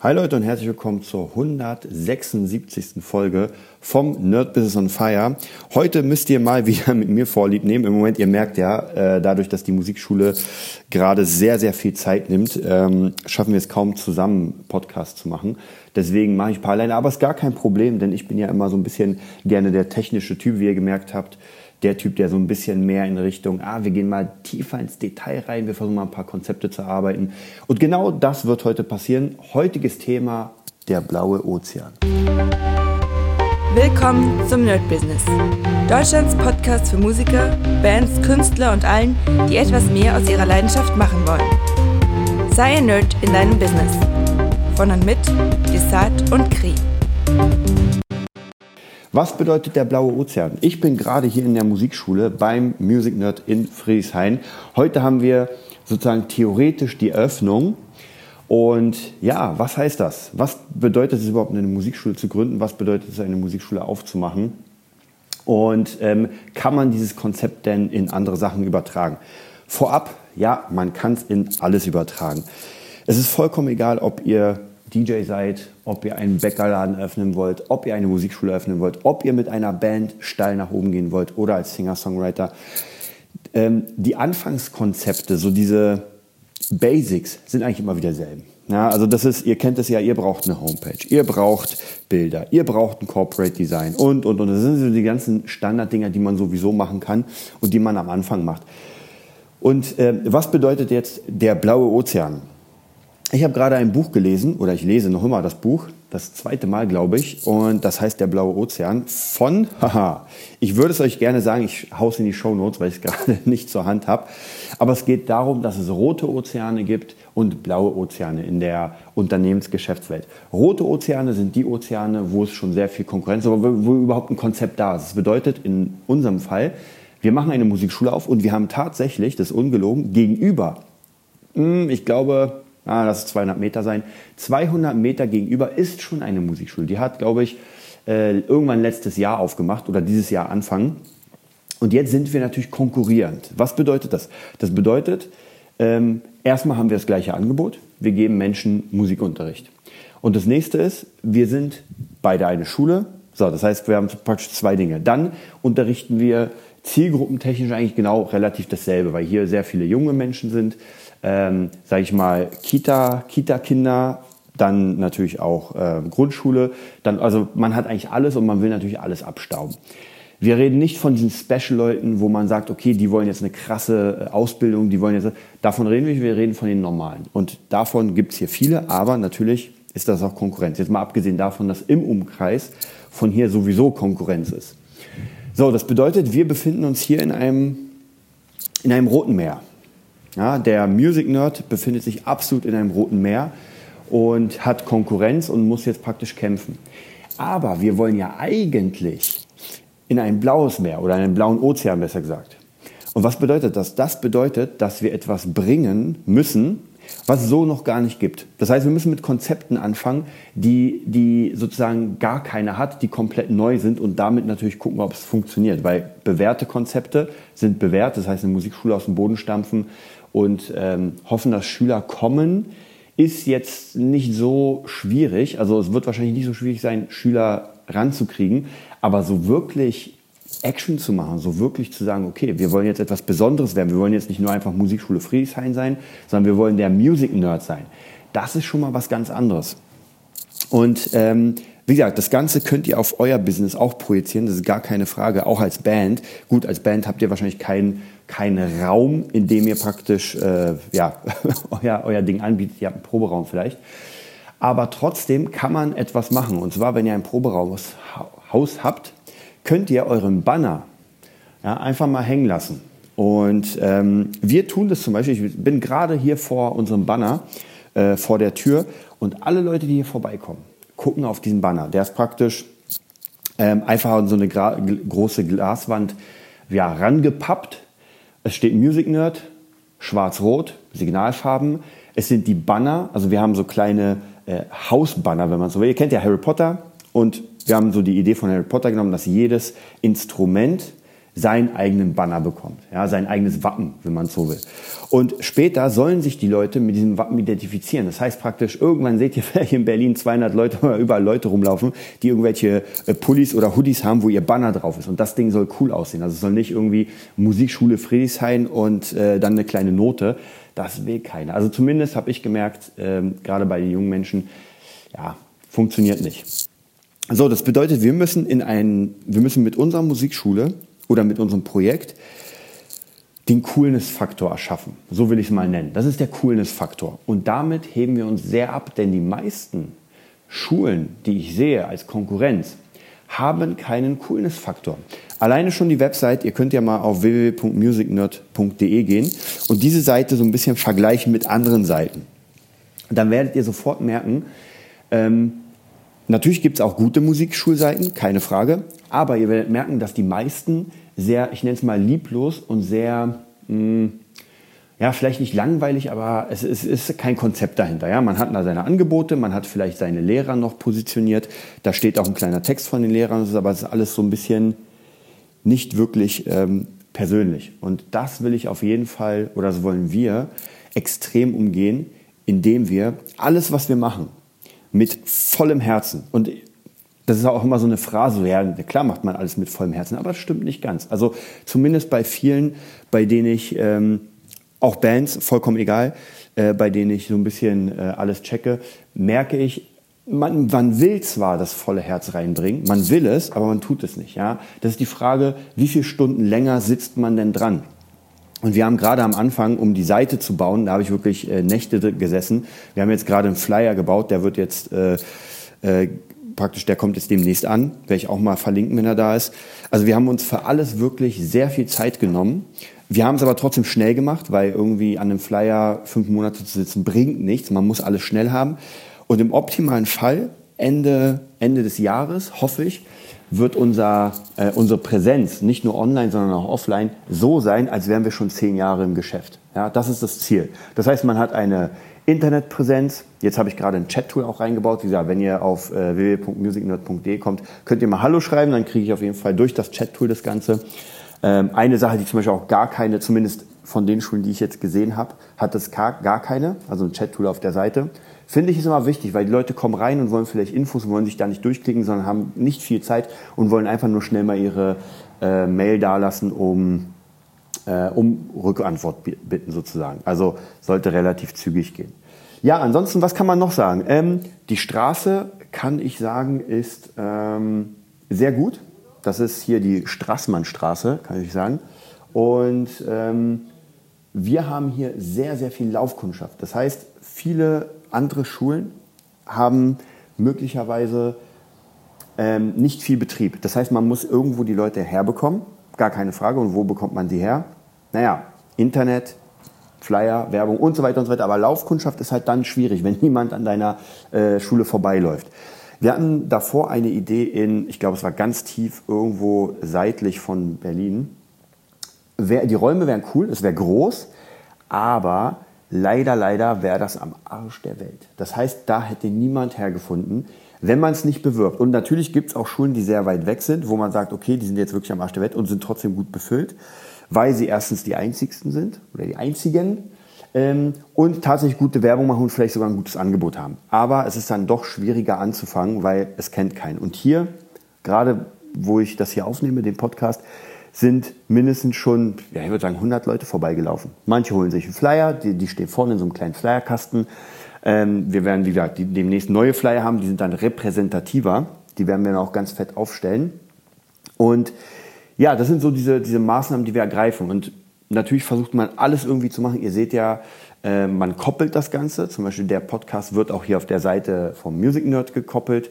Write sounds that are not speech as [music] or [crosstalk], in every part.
Hi Leute und herzlich willkommen zur 176. Folge vom Nerd Business on Fire. Heute müsst ihr mal [laughs] wieder mit mir Vorlieb nehmen. Im Moment, ihr merkt ja, äh, dadurch, dass die Musikschule gerade sehr, sehr viel Zeit nimmt, ähm, schaffen wir es kaum zusammen, Podcast zu machen. Deswegen mache ich ein paar alleine, aber es ist gar kein Problem, denn ich bin ja immer so ein bisschen gerne der technische Typ, wie ihr gemerkt habt der Typ, der so ein bisschen mehr in Richtung, ah, wir gehen mal tiefer ins Detail rein, wir versuchen mal ein paar Konzepte zu arbeiten. Und genau das wird heute passieren. Heutiges Thema, der blaue Ozean. Willkommen zum Nerd Business. Deutschlands Podcast für Musiker, Bands, Künstler und allen, die etwas mehr aus ihrer Leidenschaft machen wollen. Sei ein Nerd in deinem Business. Von und mit Desart und Kri. Was bedeutet der blaue Ozean? Ich bin gerade hier in der Musikschule beim Music Nerd in Friedrichshain. Heute haben wir sozusagen theoretisch die Eröffnung. Und ja, was heißt das? Was bedeutet es überhaupt, eine Musikschule zu gründen? Was bedeutet es, eine Musikschule aufzumachen? Und ähm, kann man dieses Konzept denn in andere Sachen übertragen? Vorab, ja, man kann es in alles übertragen. Es ist vollkommen egal, ob ihr DJ seid, ob ihr einen Bäckerladen öffnen wollt, ob ihr eine Musikschule öffnen wollt, ob ihr mit einer Band steil nach oben gehen wollt oder als Singer-Songwriter. Ähm, die Anfangskonzepte, so diese Basics, sind eigentlich immer wieder dieselben. Ja, also das ist, ihr kennt es ja, ihr braucht eine Homepage, ihr braucht Bilder, ihr braucht ein Corporate Design und, und, und. Das sind so die ganzen Standarddinger, die man sowieso machen kann und die man am Anfang macht. Und äh, was bedeutet jetzt der blaue Ozean? Ich habe gerade ein Buch gelesen, oder ich lese noch immer das Buch, das zweite Mal, glaube ich, und das heißt Der blaue Ozean von, [laughs] haha, ich würde es euch gerne sagen, ich haus in die Show Notes, weil ich es [laughs] gerade nicht zur Hand habe, aber es geht darum, dass es rote Ozeane gibt und blaue Ozeane in der Unternehmensgeschäftswelt. Rote Ozeane sind die Ozeane, wo es schon sehr viel Konkurrenz, aber wo, überhaupt ein Konzept da ist. Das bedeutet in unserem Fall, wir machen eine Musikschule auf und wir haben tatsächlich, das ist ungelogen, gegenüber, hm, ich glaube, ah, lass es 200 Meter sein, 200 Meter gegenüber ist schon eine Musikschule. Die hat, glaube ich, äh, irgendwann letztes Jahr aufgemacht oder dieses Jahr anfangen. Und jetzt sind wir natürlich konkurrierend. Was bedeutet das? Das bedeutet, ähm, erstmal haben wir das gleiche Angebot. Wir geben Menschen Musikunterricht. Und das nächste ist, wir sind beide eine Schule. So, das heißt, wir haben praktisch zwei Dinge. Dann unterrichten wir zielgruppentechnisch eigentlich genau relativ dasselbe, weil hier sehr viele junge Menschen sind ähm, sage ich mal, Kita, Kita-Kinder, dann natürlich auch äh, Grundschule. Dann, also man hat eigentlich alles und man will natürlich alles abstauben. Wir reden nicht von diesen Special-Leuten, wo man sagt, okay, die wollen jetzt eine krasse äh, Ausbildung, die wollen jetzt. Davon reden wir, wir reden von den normalen. Und davon gibt es hier viele, aber natürlich ist das auch Konkurrenz. Jetzt mal abgesehen davon, dass im Umkreis von hier sowieso Konkurrenz ist. So, das bedeutet, wir befinden uns hier in einem, in einem roten Meer. Ja, der Music Nerd befindet sich absolut in einem roten Meer und hat Konkurrenz und muss jetzt praktisch kämpfen. Aber wir wollen ja eigentlich in ein blaues Meer oder einen blauen Ozean besser gesagt. Und was bedeutet das? Das bedeutet, dass wir etwas bringen müssen, was es so noch gar nicht gibt. Das heißt, wir müssen mit Konzepten anfangen, die, die sozusagen gar keine hat, die komplett neu sind und damit natürlich gucken, ob es funktioniert. Weil bewährte Konzepte sind bewährt, das heißt, eine Musikschule aus dem Boden stampfen und ähm, hoffen, dass Schüler kommen, ist jetzt nicht so schwierig. Also es wird wahrscheinlich nicht so schwierig sein, Schüler ranzukriegen, aber so wirklich Action zu machen, so wirklich zu sagen, okay, wir wollen jetzt etwas Besonderes werden, wir wollen jetzt nicht nur einfach Musikschule Friedrichshain sein, sondern wir wollen der Music Nerd sein. Das ist schon mal was ganz anderes. Und ähm, wie gesagt, das Ganze könnt ihr auf euer Business auch projizieren, das ist gar keine Frage, auch als Band. Gut, als Band habt ihr wahrscheinlich keinen keinen Raum, in dem ihr praktisch äh, ja, [laughs] euer, euer Ding anbietet. Ihr habt einen Proberaum vielleicht. Aber trotzdem kann man etwas machen. Und zwar, wenn ihr ein Proberaumhaus habt, könnt ihr euren Banner ja, einfach mal hängen lassen. Und ähm, wir tun das zum Beispiel, ich bin gerade hier vor unserem Banner, äh, vor der Tür und alle Leute, die hier vorbeikommen, gucken auf diesen Banner. Der ist praktisch ähm, einfach an so eine große Glaswand ja, rangepappt. Es steht Music Nerd, schwarz-rot, Signalfarben. Es sind die Banner, also wir haben so kleine äh, Hausbanner, wenn man so will. Ihr kennt ja Harry Potter und wir haben so die Idee von Harry Potter genommen, dass jedes Instrument seinen eigenen Banner bekommt, ja, sein eigenes Wappen, wenn man so will. Und später sollen sich die Leute mit diesem Wappen identifizieren. Das heißt praktisch, irgendwann seht ihr [laughs] vielleicht in Berlin 200 Leute oder überall Leute rumlaufen, die irgendwelche äh, Pullis oder Hoodies haben, wo ihr Banner drauf ist. Und das Ding soll cool aussehen. Also es soll nicht irgendwie Musikschule Friedrichshain und äh, dann eine kleine Note. Das will keiner. Also zumindest habe ich gemerkt, ähm, gerade bei den jungen Menschen, ja, funktioniert nicht. So, das bedeutet, wir müssen in einen, wir müssen mit unserer Musikschule oder mit unserem Projekt den Coolness-Faktor erschaffen. So will ich es mal nennen. Das ist der Coolness-Faktor. Und damit heben wir uns sehr ab, denn die meisten Schulen, die ich sehe als Konkurrenz, haben keinen Coolness-Faktor. Alleine schon die Website, ihr könnt ja mal auf www.musicnerd.de gehen und diese Seite so ein bisschen vergleichen mit anderen Seiten. Dann werdet ihr sofort merken, ähm, Natürlich gibt es auch gute Musikschulseiten, keine Frage. Aber ihr werdet merken, dass die meisten sehr, ich nenne es mal lieblos und sehr, mh, hm, ja, vielleicht nicht langweilig, aber es, es, ist kein Konzept dahinter. Ja? Man hat da seine Angebote, man hat vielleicht seine Lehrer noch positioniert. Da steht auch ein kleiner Text von den Lehrern, aber es ist alles so ein bisschen nicht wirklich ähm, persönlich. Und das will ich auf jeden Fall, oder so wollen wir, extrem umgehen, indem wir alles, was wir machen, mit vollem Herzen. Und das ist auch immer so eine Phrase, ja, klar macht man alles mit vollem Herzen, aber das stimmt nicht ganz. Also zumindest bei vielen, bei denen ich, ähm, auch Bands, vollkommen egal, äh, bei denen ich so ein bisschen äh, alles checke, merke ich, man, man will zwar das volle Herz reinbringen, man will es, aber man tut es nicht. Ja? Das ist die Frage, wie viele Stunden länger sitzt man denn dran? Und wir haben gerade am Anfang, um die Seite zu bauen, da habe ich wirklich äh, Nächte gesessen. Wir haben jetzt gerade einen Flyer gebaut, der wird jetzt äh, äh, praktisch, der kommt jetzt demnächst an. Werde ich auch mal verlinken, wenn er da ist. Also wir haben uns für alles wirklich sehr viel Zeit genommen. Wir haben es aber trotzdem schnell gemacht, weil irgendwie an einem Flyer fünf Monate zu sitzen bringt nichts. Man muss alles schnell haben. Und im optimalen Fall Ende, Ende des Jahres, hoffe ich, wird unser, äh, unsere Präsenz nicht nur online, sondern auch offline so sein, als wären wir schon zehn Jahre im Geschäft. Ja, das ist das Ziel. Das heißt, man hat eine Internetpräsenz. Jetzt habe ich gerade ein Chat-Tool auch reingebaut. Wie gesagt, wenn ihr auf äh, www.musicnerd.de kommt, könnt ihr mal Hallo schreiben, dann kriege ich auf jeden Fall durch das Chat-Tool das Ganze. Ähm, eine Sache, die zum Beispiel auch gar keine, zumindest von den Schulen, die ich jetzt gesehen habe, hat das gar, gar keine, also ein Chat-Tool auf der Seite. Finde ich ist immer wichtig, weil die Leute kommen rein und wollen vielleicht Infos und wollen sich da nicht durchklicken, sondern haben nicht viel Zeit und wollen einfach nur schnell mal ihre äh, Mail dalassen, um, äh, um Rückantwort bitten sozusagen. Also sollte relativ zügig gehen. Ja, ansonsten, was kann man noch sagen? Ähm, die Straße, kann ich sagen, ist ähm, sehr gut. Das ist hier die Straßmannstraße, kann ich sagen. Und ähm, wir haben hier sehr, sehr viel Laufkundschaft. Das heißt, viele andere Schulen haben möglicherweise ähm, nicht viel Betrieb. Das heißt, man muss irgendwo die Leute herbekommen, gar keine Frage. Und wo bekommt man die her? Naja, Internet, Flyer, Werbung und so weiter und so weiter. Aber Laufkundschaft ist halt dann schwierig, [laughs] wenn niemand an deiner äh, Schule vorbeiläuft. Wir hatten davor eine Idee in, ich glaube, es war ganz tief irgendwo seitlich von Berlin. Die Räume wären cool, es wäre groß, aber Leider, leider wäre das am Arsch der Welt. Das heißt, da hätte niemand hergefunden, wenn man es nicht bewirbt. Und natürlich gibt es auch Schulen, die sehr weit weg sind, wo man sagt, okay, die sind jetzt wirklich am Arsch der Welt und sind trotzdem gut befüllt, weil sie erstens die einzigsten sind oder die einzigen ähm, und tatsächlich gute Werbung machen und vielleicht sogar ein gutes Angebot haben. Aber es ist dann doch schwieriger anzufangen, weil es kennt keinen. Und hier, gerade wo ich das hier aufnehme, den Podcast, sind mindestens schon, ja, ich würde sagen, 100 Leute vorbeigelaufen. Manche holen sich einen Flyer, die, die stehen vorne in so einem kleinen Flyerkasten. Ähm, wir werden, wie gesagt, die, demnächst neue Flyer haben, die sind dann repräsentativer. Die werden wir dann auch ganz fett aufstellen. Und ja, das sind so diese, diese Maßnahmen, die wir ergreifen. Und natürlich versucht man alles irgendwie zu machen. Ihr seht ja, äh, man koppelt das Ganze. Zum Beispiel der Podcast wird auch hier auf der Seite vom Music Nerd gekoppelt.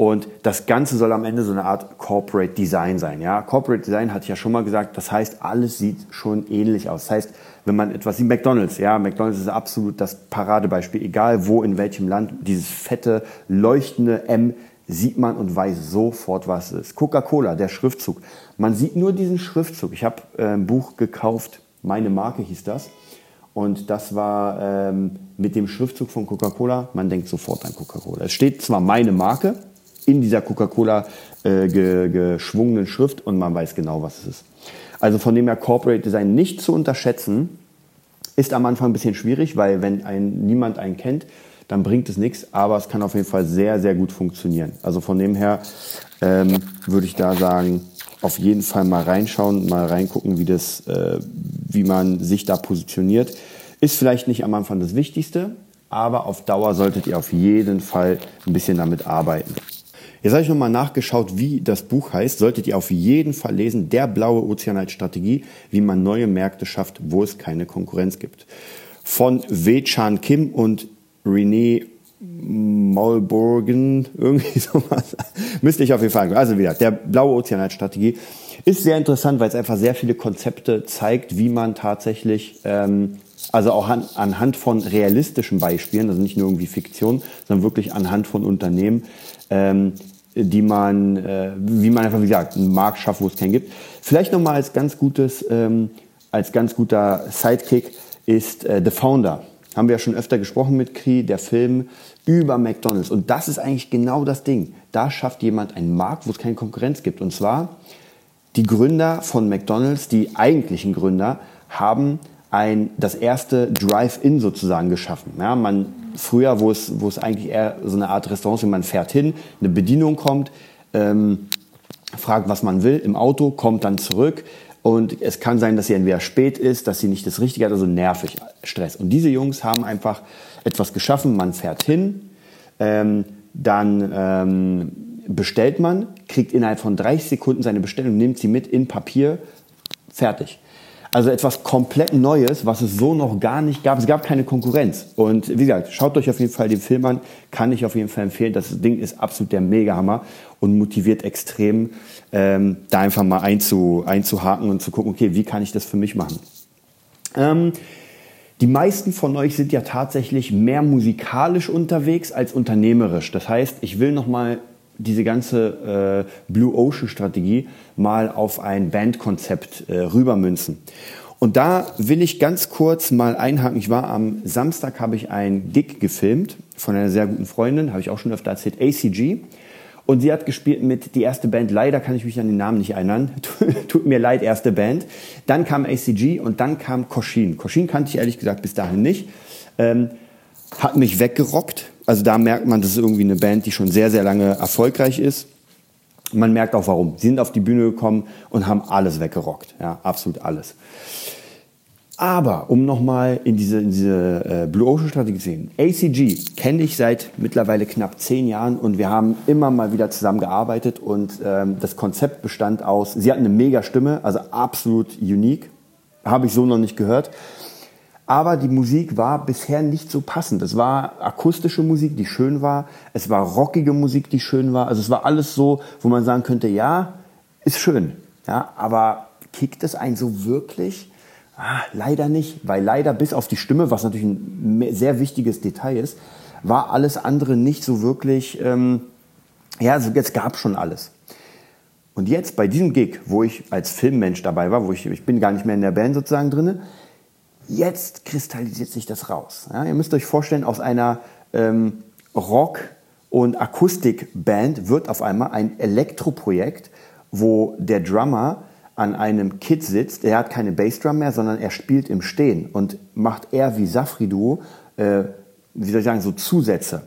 Und das Ganze soll am Ende so eine Art Corporate Design sein. Ja? Corporate Design hatte ich ja schon mal gesagt, das heißt, alles sieht schon ähnlich aus. Das heißt, wenn man etwas wie McDonalds, ja, McDonalds ist absolut das Paradebeispiel, egal wo, in welchem Land, dieses fette, leuchtende M sieht man und weiß sofort, was es ist. Coca-Cola, der Schriftzug. Man sieht nur diesen Schriftzug. Ich habe äh, ein Buch gekauft, meine Marke hieß das. Und das war ähm, mit dem Schriftzug von Coca-Cola. Man denkt sofort an Coca-Cola. Es steht zwar meine Marke, in dieser Coca-Cola äh, ge, geschwungenen Schrift und man weiß genau, was es ist. Also von dem her Corporate Design nicht zu unterschätzen, ist am Anfang ein bisschen schwierig, weil wenn ein, niemand einen kennt, dann bringt es nichts, aber es kann auf jeden Fall sehr, sehr gut funktionieren. Also von dem her ähm, würde ich da sagen, auf jeden Fall mal reinschauen, mal reingucken, wie, das, äh, wie man sich da positioniert. Ist vielleicht nicht am Anfang das Wichtigste, aber auf Dauer solltet ihr auf jeden Fall ein bisschen damit arbeiten. Jetzt habe ich nochmal nachgeschaut, wie das Buch heißt. Solltet ihr auf jeden Fall lesen. Der blaue Ozeanite-Strategie, wie man neue Märkte schafft, wo es keine Konkurrenz gibt. Von Wei Chan Kim und René Maulburgen, irgendwie [laughs] sowas. Müsste ich auf jeden Fall. Also wieder, der blaue Ozeanite-Strategie ist sehr interessant, weil es einfach sehr viele Konzepte zeigt, wie man tatsächlich, ähm, also auch an, anhand von realistischen Beispielen, also nicht nur irgendwie Fiktion, sondern wirklich anhand von Unternehmen, ähm, die man, äh, wie man einfach, wie gesagt, einen Markt schafft, wo es keinen gibt. Vielleicht nochmal als ganz gutes, ähm, als ganz guter Sidekick ist äh, The Founder. Haben wir ja schon öfter gesprochen mit Kri, der Film über McDonalds. Und das ist eigentlich genau das Ding. Da schafft jemand einen Markt, wo es keine Konkurrenz gibt. Und zwar die Gründer von McDonalds, die eigentlichen Gründer, haben ein, das erste Drive-In sozusagen geschaffen. Ja, man, früher, wo es, wo es eigentlich eher so eine Art Restaurant ist, man fährt hin, eine Bedienung kommt, ähm, fragt, was man will im Auto, kommt dann zurück und es kann sein, dass sie entweder spät ist, dass sie nicht das Richtige hat, also nervig, Stress. Und diese Jungs haben einfach etwas geschaffen, man fährt hin, ähm, dann ähm, bestellt man, kriegt innerhalb von 30 Sekunden seine Bestellung, nimmt sie mit in Papier, fertig. Also etwas komplett Neues, was es so noch gar nicht gab. Es gab keine Konkurrenz. Und wie gesagt, schaut euch auf jeden Fall den Film an. Kann ich auf jeden Fall empfehlen. Das Ding ist absolut der Megahammer und motiviert extrem, ähm, da einfach mal einzu, einzuhaken und zu gucken, okay, wie kann ich das für mich machen. Ähm, die meisten von euch sind ja tatsächlich mehr musikalisch unterwegs als unternehmerisch. Das heißt, ich will nochmal diese ganze äh, Blue Ocean Strategie mal auf ein Bandkonzept äh, rübermünzen. Und da will ich ganz kurz mal einhaken. Ich war am Samstag, habe ich ein Gig gefilmt von einer sehr guten Freundin, habe ich auch schon öfter erzählt, ACG. Und sie hat gespielt mit die erste Band. Leider kann ich mich an den Namen nicht erinnern. [laughs] Tut mir leid, erste Band. Dann kam ACG und dann kam Koshin. Koshin kannte ich ehrlich gesagt bis dahin nicht. Ähm, hat mich weggerockt. Also da merkt man, das ist irgendwie eine Band, die schon sehr, sehr lange erfolgreich ist. Man merkt auch warum. Sie sind auf die Bühne gekommen und haben alles weggerockt. Ja, absolut alles. Aber um nochmal in diese, in diese äh, Blue Ocean Strategie zu sehen. ACG kenne ich seit mittlerweile knapp zehn Jahren und wir haben immer mal wieder zusammengearbeitet und ähm, das Konzept bestand aus, sie hat eine mega Stimme, also absolut unique, habe ich so noch nicht gehört aber die Musik war bisher nicht so passend. Es war akustische Musik, die schön war, es war rockige Musik, die schön war. Also es war alles so, wo man sagen könnte, ja, ist schön, ja, aber kickt es einen so wirklich? Ah, leider nicht, weil leider bis auf die Stimme, was natürlich ein sehr wichtiges Detail ist, war alles andere nicht so wirklich, ähm, ja, also jetzt gab schon alles. Und jetzt bei diesem Gig, wo ich als Filmmensch dabei war, wo ich, ich bin gar nicht mehr in der Band sozusagen drinne, Jetzt kristallisiert sich das raus. Ja, ihr müsst euch vorstellen, aus einer ähm, Rock- und Akustikband wird auf einmal ein Elektroprojekt, wo der Drummer an einem Kit sitzt. Er hat keine Bassdrum mehr, sondern er spielt im Stehen und macht eher wie Safri Duo, äh, wie soll ich sagen, so Zusätze.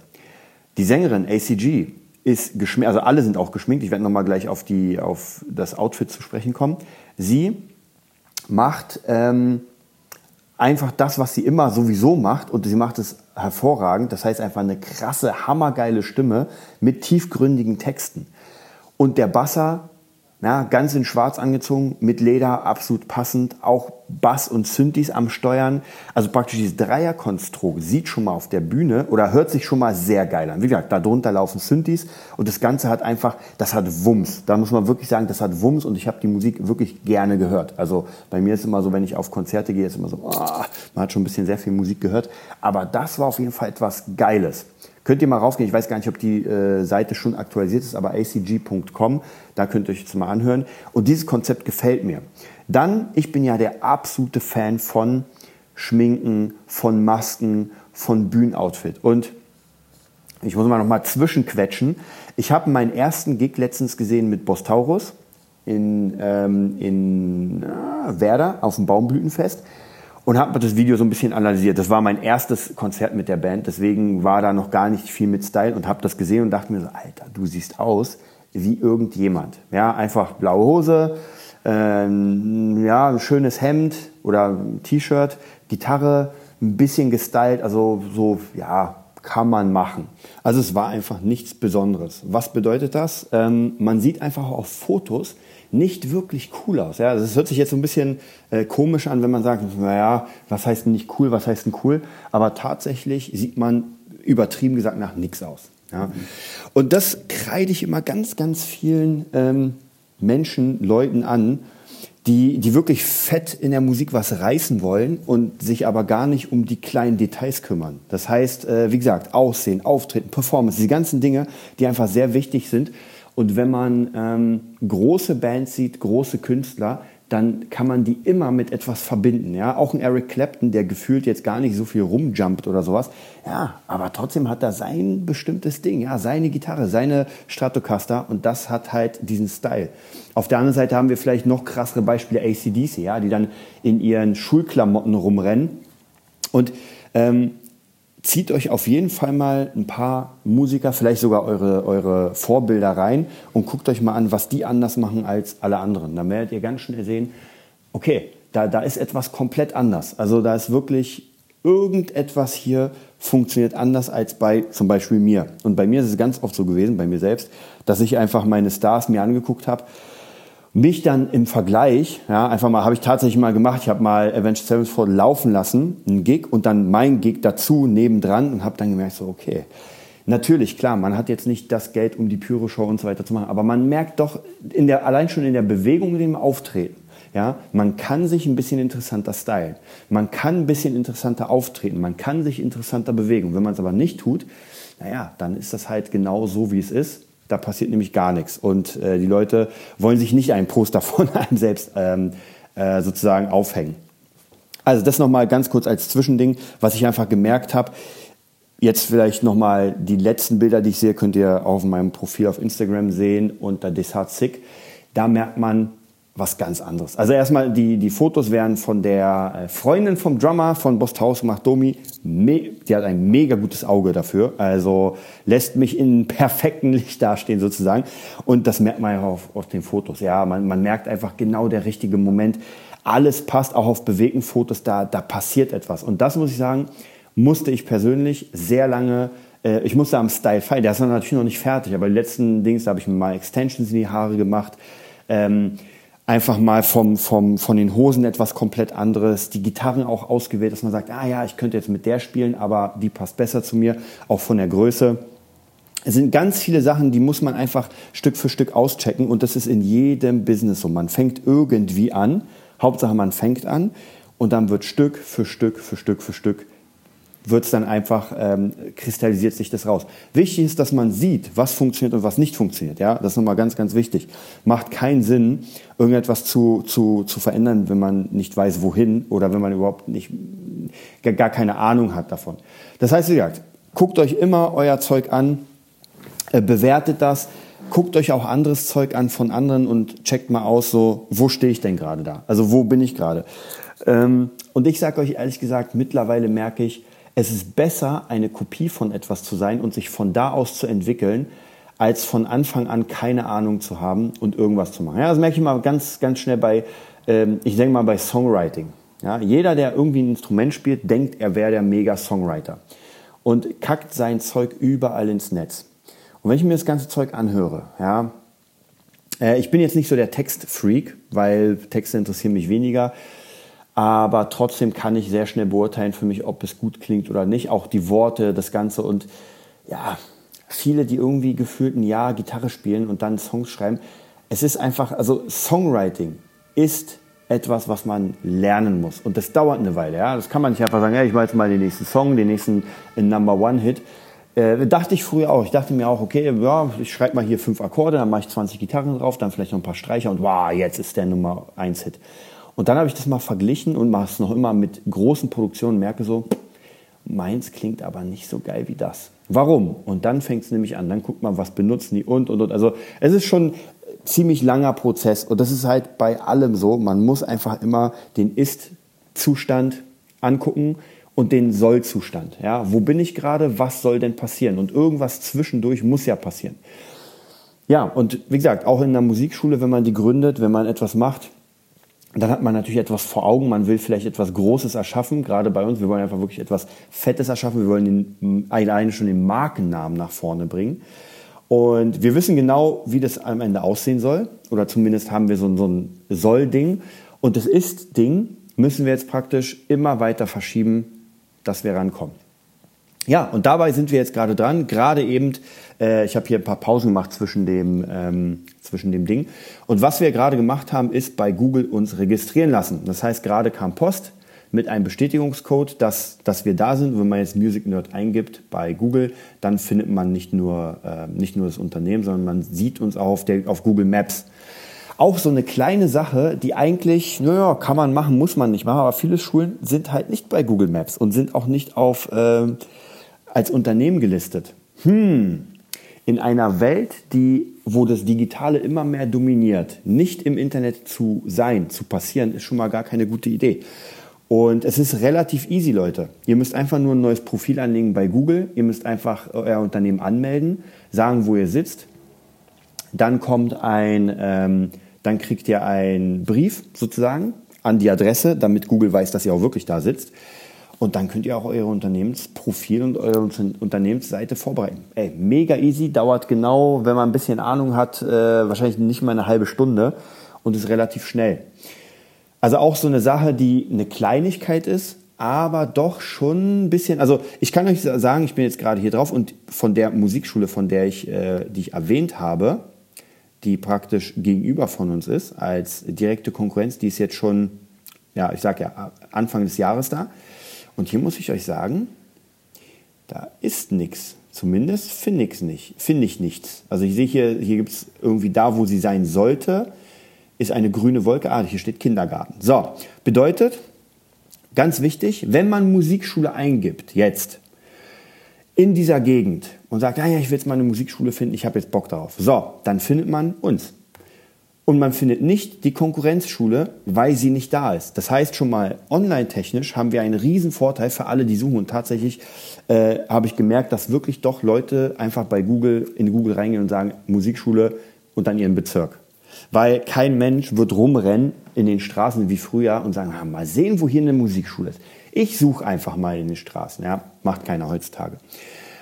Die Sängerin ACG ist geschminkt, also alle sind auch geschminkt. Ich werde nochmal gleich auf, die, auf das Outfit zu sprechen kommen. Sie macht ähm, einfach das, was sie immer sowieso macht und sie macht es hervorragend. Das heißt einfach eine krasse, hammergeile Stimme mit tiefgründigen Texten. Und der Basser ja, ganz in schwarz angezogen, mit Leder, absolut passend. Auch Bass und Synthes am Steuern. Also praktisch dieses Dreierkonstrukt sieht schon mal auf der Bühne oder hört sich schon mal sehr geil an. Wie gesagt, da drunter laufen Synthes und das Ganze hat einfach, das hat Wumms. Da muss man wirklich sagen, das hat Wumms und ich habe die Musik wirklich gerne gehört. Also bei mir ist immer so, wenn ich auf Konzerte gehe, ist immer so, oh, man hat schon ein bisschen sehr viel Musik gehört. Aber das war auf jeden Fall etwas Geiles. Könnt ihr mal raufgehen, ich weiß gar nicht, ob die äh, Seite schon aktualisiert ist, aber acg.com, da könnt ihr euch das mal anhören. Und dieses Konzept gefällt mir. Dann, ich bin ja der absolute Fan von Schminken, von Masken, von Bühnenoutfit. Und Ich muss mal noch mal zwischenquetschen. Ich habe meinen ersten Gig letztens gesehen mit Bostaurus in, ähm, in äh, Werder auf dem Baumblütenfest und habe das Video so ein bisschen analysiert. Das war mein erstes Konzert mit der Band, deswegen war da noch gar nicht viel mit Style und habe das gesehen und dachte mir so, Alter, du siehst aus wie irgendjemand. Ja, einfach blaue Hose, ähm, ja, ein schönes Hemd oder T-Shirt, Gitarre, ein bisschen gestylt, also so, ja, kann man machen. Also es war einfach nichts Besonderes. Was bedeutet das? Ähm, man sieht einfach auf Fotos nicht wirklich cool aus. Ja, das hört sich jetzt so ein bisschen äh, komisch an, wenn man sagt, naja, was heißt denn nicht cool, was heißt denn cool? Aber tatsächlich sieht man übertrieben gesagt nach nichts aus. Ja? Und das kreide ich immer ganz, ganz vielen ähm, Menschen, Leuten an, die, die wirklich fett in der Musik was reißen wollen und sich aber gar nicht um die kleinen Details kümmern. Das heißt, äh, wie gesagt, Aussehen, Auftreten, Performance, die ganzen Dinge, die einfach sehr wichtig sind. Und wenn man ähm, große Bands sieht, große Künstler, dann kann man die immer mit etwas verbinden. Ja? Auch ein Eric Clapton, der gefühlt jetzt gar nicht so viel rumjumpt oder sowas. Ja, aber trotzdem hat er sein bestimmtes Ding, ja, seine Gitarre, seine Stratocaster und das hat halt diesen Style. Auf der anderen Seite haben wir vielleicht noch krassere Beispiele ACDC, ja, die dann in ihren Schulklamotten rumrennen. Und ähm, zieht euch auf jeden Fall mal ein paar Musiker, vielleicht sogar eure, eure Vorbilder rein und guckt euch mal an, was die anders machen als alle anderen. Dann werdet ihr ganz schnell sehen, okay, da, da ist etwas komplett anders. Also da ist wirklich irgendetwas hier funktioniert anders als bei zum Beispiel mir. Und bei mir ist es ganz oft so gewesen, bei mir selbst, dass ich einfach meine Stars mir angeguckt habe mich dann im Vergleich, ja, einfach mal, habe ich tatsächlich mal gemacht, ich habe mal Avenged Sevenfold laufen lassen, einen Gig und dann mein Gig dazu nebendran und habe dann gemerkt, so okay, natürlich, klar, man hat jetzt nicht das Geld, um die Pyro-Show und so weiter zu machen, aber man merkt doch in der, allein schon in der Bewegung, in dem Auftreten, ja, man kann sich ein bisschen interessanter stylen, man kann ein bisschen interessanter auftreten, man kann sich interessanter bewegen. Wenn man es aber nicht tut, naja, dann ist das halt genau so, wie es ist da passiert nämlich gar nichts. Und äh, die Leute wollen sich nicht ein Poster von [laughs] einem selbst ähm, äh, sozusagen aufhängen. Also das nochmal ganz kurz als Zwischending, was ich einfach gemerkt habe. Jetzt vielleicht nochmal die letzten Bilder, die ich sehe, könnt ihr auf meinem Profil auf Instagram sehen unter Desart Sick. Da merkt man, was ganz anderes. Also erstmal, die, die Fotos werden von der äh, Freundin vom Drummer von Bosthaus gemacht, Domi. Die hat ein mega gutes Auge dafür. Also lässt mich in perfektem Licht dastehen sozusagen. Und das merkt man ja auf, auf den Fotos. Ja, man, man merkt einfach genau der richtige Moment. Alles passt, auch auf bewegten Fotos, da, da passiert etwas. Und das muss ich sagen, musste ich persönlich sehr lange äh, ich musste am Style feilen. Der ist natürlich noch nicht fertig, aber die letzten Dings, da habe ich mir mal Extensions in die Haare gemacht. Ähm, einfach mal vom, vom, von den Hosen etwas komplett anderes, die Gitarren auch ausgewählt, dass man sagt, ah ja, ich könnte jetzt mit der spielen, aber die passt besser zu mir, auch von der Größe. Es sind ganz viele Sachen, die muss man einfach Stück für Stück auschecken und das ist in jedem Business so. Man fängt irgendwie an, Hauptsache man fängt an und dann wird Stück für Stück für Stück für Stück wird es dann einfach, ähm, kristallisiert sich das raus. Wichtig ist, dass man sieht, was funktioniert und was nicht funktioniert. Ja, das ist nochmal ganz, ganz wichtig. Macht keinen Sinn, irgendetwas zu, zu, zu verändern, wenn man nicht weiß, wohin oder wenn man überhaupt nicht, gar keine Ahnung hat davon. Das heißt, wie gesagt, guckt euch immer euer Zeug an, äh, bewertet das, guckt euch auch anderes Zeug an von anderen und checkt mal aus, so, wo stehe ich denn gerade da? Also, wo bin ich gerade? Ähm, und ich sage euch ehrlich gesagt, mittlerweile merke ich, es ist besser, eine Kopie von etwas zu sein und sich von da aus zu entwickeln, als von Anfang an keine Ahnung zu haben und irgendwas zu machen. Ja, das merke ich mal ganz, ganz schnell bei, ähm, ich denke mal bei Songwriting. Ja, jeder, der irgendwie ein Instrument spielt, denkt, er wäre der Mega-Songwriter und kackt sein Zeug überall ins Netz. Und wenn ich mir das ganze Zeug anhöre, ja, äh, ich bin jetzt nicht so der Textfreak, weil Texte interessieren mich weniger aber trotzdem kann ich sehr schnell beurteilen für mich, ob es gut klingt oder nicht. Auch die Worte, das Ganze und ja, viele, die irgendwie gefühlt ein Jahr Gitarre spielen und dann Songs schreiben. Es ist einfach, also Songwriting ist etwas, was man lernen muss. Und das dauert eine Weile. Ja? Das kann man nicht einfach sagen, ja, ich mache jetzt mal den nächsten Song, den nächsten Number One Hit. Äh, dachte ich früher auch. Ich dachte mir auch, okay, ja, ich schreibe mal hier fünf Akkorde, dann mache ich 20 Gitarren drauf, dann vielleicht noch ein paar Streicher und wow, jetzt ist der Nummer eins Hit. Und dann habe ich das mal verglichen und mache es noch immer mit großen Produktionen, merke so, meins klingt aber nicht so geil wie das. Warum? Und dann fängt es nämlich an. Dann guckt man, was benutzen die und und und. Also es ist schon ziemlich langer Prozess und das ist halt bei allem so. Man muss einfach immer den Ist-Zustand angucken und den Soll-Zustand. Ja, wo bin ich gerade? Was soll denn passieren? Und irgendwas zwischendurch muss ja passieren. Ja, und wie gesagt, auch in der Musikschule, wenn man die gründet, wenn man etwas macht, dann hat man natürlich etwas vor Augen. Man will vielleicht etwas Großes erschaffen. Gerade bei uns, wir wollen einfach wirklich etwas Fettes erschaffen. Wir wollen den, alleine schon den Markennamen nach vorne bringen. Und wir wissen genau, wie das am Ende aussehen soll. Oder zumindest haben wir so, so ein Soll-Ding. Und das Ist-Ding müssen wir jetzt praktisch immer weiter verschieben, dass wir rankommen. Ja, und dabei sind wir jetzt gerade dran. Gerade eben, äh, ich habe hier ein paar Pausen gemacht zwischen dem, ähm, zwischen dem Ding. Und was wir gerade gemacht haben, ist bei Google uns registrieren lassen. Das heißt, gerade kam Post mit einem Bestätigungscode, dass, dass wir da sind. Wenn man jetzt Music Nerd eingibt bei Google, dann findet man nicht nur, äh, nicht nur das Unternehmen, sondern man sieht uns auch auf, der, auf Google Maps. Auch so eine kleine Sache, die eigentlich, naja, kann man machen, muss man nicht machen, aber viele Schulen sind halt nicht bei Google Maps und sind auch nicht auf, äh, als Unternehmen gelistet. Hm, in einer Welt, die, wo das Digitale immer mehr dominiert, nicht im Internet zu sein, zu passieren, ist schon mal gar keine gute Idee. Und es ist relativ easy, Leute. Ihr müsst einfach nur ein neues Profil anlegen bei Google. Ihr müsst einfach euer Unternehmen anmelden, sagen, wo ihr sitzt. Dann kommt ein, ähm, dann kriegt ihr einen Brief sozusagen an die Adresse, damit Google weiß, dass ihr auch wirklich da sitzt. Und dann könnt ihr auch euer Unternehmensprofil und eure Unternehmensseite vorbereiten. Ey, mega easy, dauert genau, wenn man ein bisschen Ahnung hat, äh, wahrscheinlich nicht mal eine halbe Stunde und ist relativ schnell. Also auch so eine Sache, die eine Kleinigkeit ist, aber doch schon ein bisschen. Also ich kann euch sagen, ich bin jetzt gerade hier drauf und von der Musikschule, von der ich, äh, die ich erwähnt habe, die praktisch gegenüber von uns ist, als direkte Konkurrenz, die ist jetzt schon, ja, ich sag ja, Anfang des Jahres da. Und hier muss ich euch sagen, da ist nichts. Zumindest finde ich nicht. Finde ich nichts. Also ich sehe hier, hier gibt es irgendwie da, wo sie sein sollte, ist eine grüne Wolke. Ah, hier steht Kindergarten. So, bedeutet, ganz wichtig, wenn man Musikschule eingibt, jetzt, in dieser Gegend und sagt, ja, ja, ich will jetzt mal eine Musikschule finden, ich habe jetzt Bock darauf. So, dann findet man uns. Und man findet nicht die Konkurrenzschule, weil sie nicht da ist. Das heißt schon mal, online-technisch haben wir einen riesen Vorteil für alle, die suchen. Und tatsächlich äh, habe ich gemerkt, dass wirklich doch Leute einfach bei Google, in Google reingehen und sagen, Musikschule und dann ihren Bezirk. Weil kein Mensch wird rumrennen in den Straßen wie früher und sagen, mal sehen, wo hier eine Musikschule ist. Ich suche einfach mal in den Straßen. Ja, macht keiner heutzutage.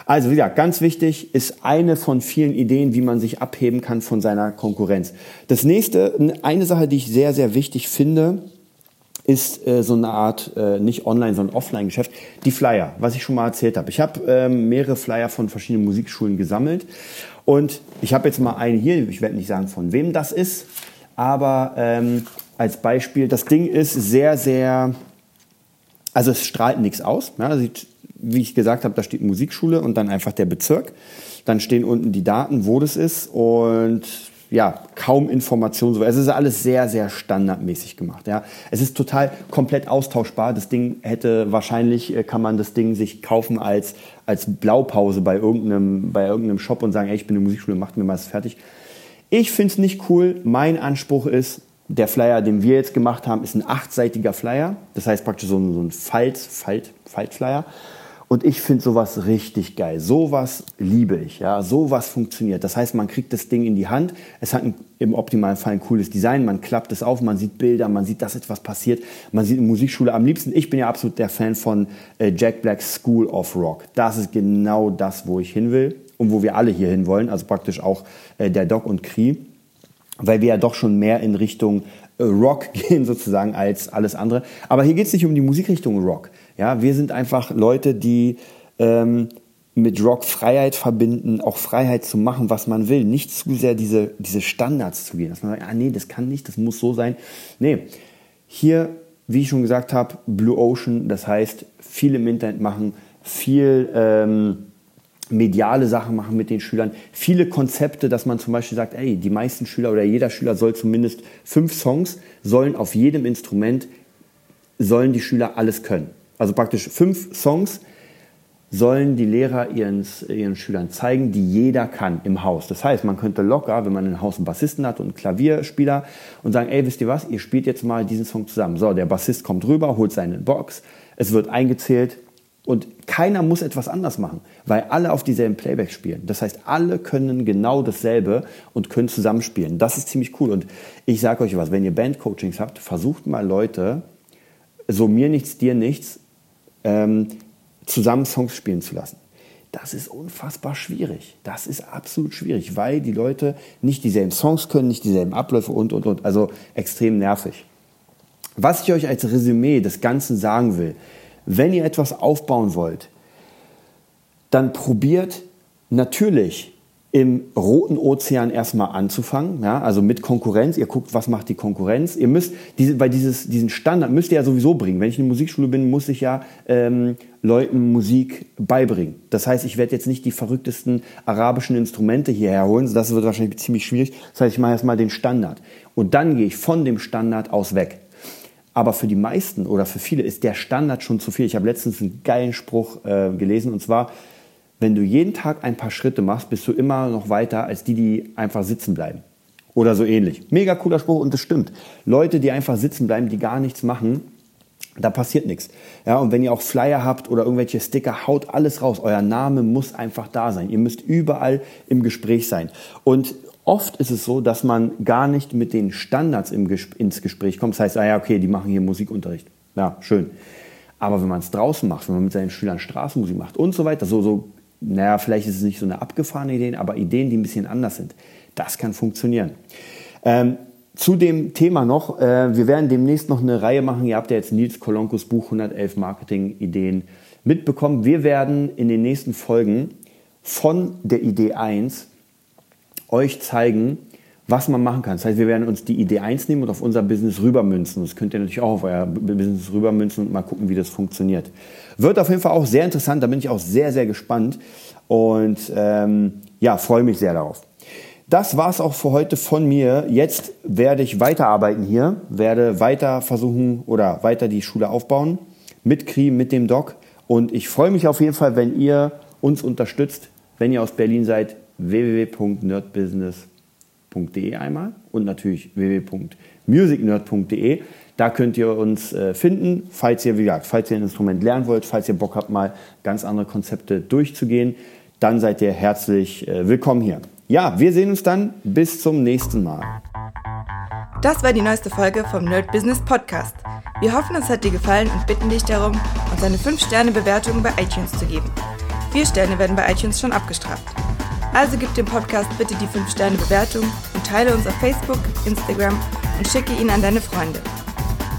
Also wie gesagt, ganz wichtig ist eine von vielen Ideen, wie man sich abheben kann von seiner Konkurrenz. Das nächste, eine Sache, die ich sehr, sehr wichtig finde, ist äh, so eine Art, äh, nicht Online, sondern Offline-Geschäft, die Flyer, was ich schon mal erzählt habe. Ich habe ähm, mehrere Flyer von verschiedenen Musikschulen gesammelt und ich habe jetzt mal einen hier, ich werde nicht sagen, von wem das ist, aber ähm, als Beispiel, das Ding ist sehr, sehr, also es strahlt nichts aus. Ja, sieht, wie ich gesagt habe, da steht Musikschule und dann einfach der Bezirk. Dann stehen unten die Daten, wo das ist und ja, kaum Informationen. Es ist alles sehr, sehr standardmäßig gemacht. Ja. Es ist total komplett austauschbar. Das Ding hätte wahrscheinlich, äh, kann man das Ding sich kaufen als, als Blaupause bei irgendeinem, bei irgendeinem Shop und sagen, ey, ich bin eine Musikschule, macht mir mal das fertig. Ich finde es nicht cool. Mein Anspruch ist, der Flyer, den wir jetzt gemacht haben, ist ein achtseitiger Flyer. Das heißt praktisch so ein, so ein Falt, Falt, Faltflyer. Und ich finde sowas richtig geil. Sowas liebe ich. Ja, sowas funktioniert. Das heißt, man kriegt das Ding in die Hand. Es hat ein, im optimalen Fall ein cooles Design. Man klappt es auf, man sieht Bilder, man sieht, dass etwas passiert. Man sieht in Musikschule am liebsten. Ich bin ja absolut der Fan von äh, Jack Black's School of Rock. Das ist genau das, wo ich hin will und wo wir alle hier hin wollen. Also praktisch auch äh, der Doc und Cree. Weil wir ja doch schon mehr in Richtung äh, Rock [laughs] gehen sozusagen als alles andere. Aber hier geht es nicht um die Musikrichtung Rock. Ja, wir sind einfach Leute, die ähm, mit Rock Freiheit verbinden, auch Freiheit zu machen, was man will. Nicht zu sehr diese, diese Standards zu gehen, dass man sagt, ah nee, das kann nicht, das muss so sein. Nee, hier, wie ich schon gesagt habe, Blue Ocean, das heißt, viel im Internet machen, viel ähm, mediale Sachen machen mit den Schülern, viele Konzepte, dass man zum Beispiel sagt, ey, die meisten Schüler oder jeder Schüler soll zumindest fünf Songs, sollen auf jedem Instrument, sollen die Schüler alles können. Also praktisch fünf Songs sollen die Lehrer ihren, ihren Schülern zeigen, die jeder kann im Haus. Das heißt, man könnte locker, wenn man im Haus einen Bassisten hat und einen Klavierspieler und sagen, ey, wisst ihr was, ihr spielt jetzt mal diesen Song zusammen. So, der Bassist kommt rüber, holt seine Box, es wird eingezählt und keiner muss etwas anders machen, weil alle auf dieselben Playbacks spielen. Das heißt, alle können genau dasselbe und können zusammenspielen. Das ist ziemlich cool. Und ich sage euch was, wenn ihr Bandcoachings habt, versucht mal Leute, so mir nichts, dir nichts, ähm, zusammen Songs spielen zu lassen. Das ist unfassbar schwierig. Das ist absolut schwierig, weil die Leute nicht dieselben Songs können, nicht dieselben Abläufe und, und, und. Also extrem nervig. Was ich euch als Resümee des Ganzen sagen will, wenn ihr etwas aufbauen wollt, dann probiert natürlich im roten Ozean erstmal anzufangen, ja, also mit Konkurrenz. Ihr guckt, was macht die Konkurrenz. Ihr müsst, diese, weil dieses, diesen Standard müsst ihr ja sowieso bringen. Wenn ich in der Musikschule bin, muss ich ja ähm, Leuten Musik beibringen. Das heißt, ich werde jetzt nicht die verrücktesten arabischen Instrumente hierher holen. Das wird wahrscheinlich ziemlich schwierig. Das heißt, ich mache erstmal den Standard. Und dann gehe ich von dem Standard aus weg. Aber für die meisten oder für viele ist der Standard schon zu viel. Ich habe letztens einen geilen Spruch äh, gelesen und zwar, wenn du jeden Tag ein paar Schritte machst, bist du immer noch weiter als die, die einfach sitzen bleiben. Oder so ähnlich. Mega cooler Spruch und das stimmt. Leute, die einfach sitzen bleiben, die gar nichts machen, da passiert nichts. Ja, und wenn ihr auch Flyer habt oder irgendwelche Sticker, haut alles raus. Euer Name muss einfach da sein. Ihr müsst überall im Gespräch sein. Und oft ist es so, dass man gar nicht mit den Standards im Ges ins Gespräch kommt. Das heißt, ah ja, okay, die machen hier Musikunterricht. Ja, schön. Aber wenn man es draußen macht, wenn man mit seinen Schülern Straßenmusik macht und so weiter, so, so naja, vielleicht ist es nicht so eine abgefahrene Idee, aber Ideen, die ein bisschen anders sind. Das kann funktionieren. Ähm, zu dem Thema noch, äh, wir werden demnächst noch eine Reihe machen. Ihr habt ja jetzt Nils Kolonkos Buch 111 Marketing-Ideen mitbekommen. Wir werden in den nächsten Folgen von der Idee 1 euch zeigen, was man machen kann. Das heißt, wir werden uns die Idee 1 nehmen und auf unser Business rübermünzen. Das könnt ihr natürlich auch auf euer Business rübermünzen und mal gucken, wie das funktioniert. Wird auf jeden Fall auch sehr interessant, da bin ich auch sehr, sehr gespannt und ähm, ja, freue mich sehr darauf. Das war es auch für heute von mir. Jetzt werde ich weiterarbeiten hier, werde weiter versuchen oder weiter die Schule aufbauen mit Kri, mit dem Doc. Und ich freue mich auf jeden Fall, wenn ihr uns unterstützt, wenn ihr aus Berlin seid, www.nerdbusiness.com www.musicnerd.de einmal und natürlich www.musicnerd.de. Da könnt ihr uns äh, finden, falls ihr, wie gesagt, falls ihr ein Instrument lernen wollt, falls ihr Bock habt, mal ganz andere Konzepte durchzugehen, dann seid ihr herzlich äh, willkommen hier. Ja, wir sehen uns dann. Bis zum nächsten Mal. Das war die neueste Folge vom Nerd Business Podcast. Wir hoffen, es hat dir gefallen und bitten dich darum, uns eine 5-Sterne-Bewertung bei iTunes zu geben. Vier Sterne werden bei iTunes schon abgestraft. Also gib dem Podcast bitte die 5-Sterne-Bewertung und teile uns auf Facebook, Instagram und schicke ihn an deine Freunde.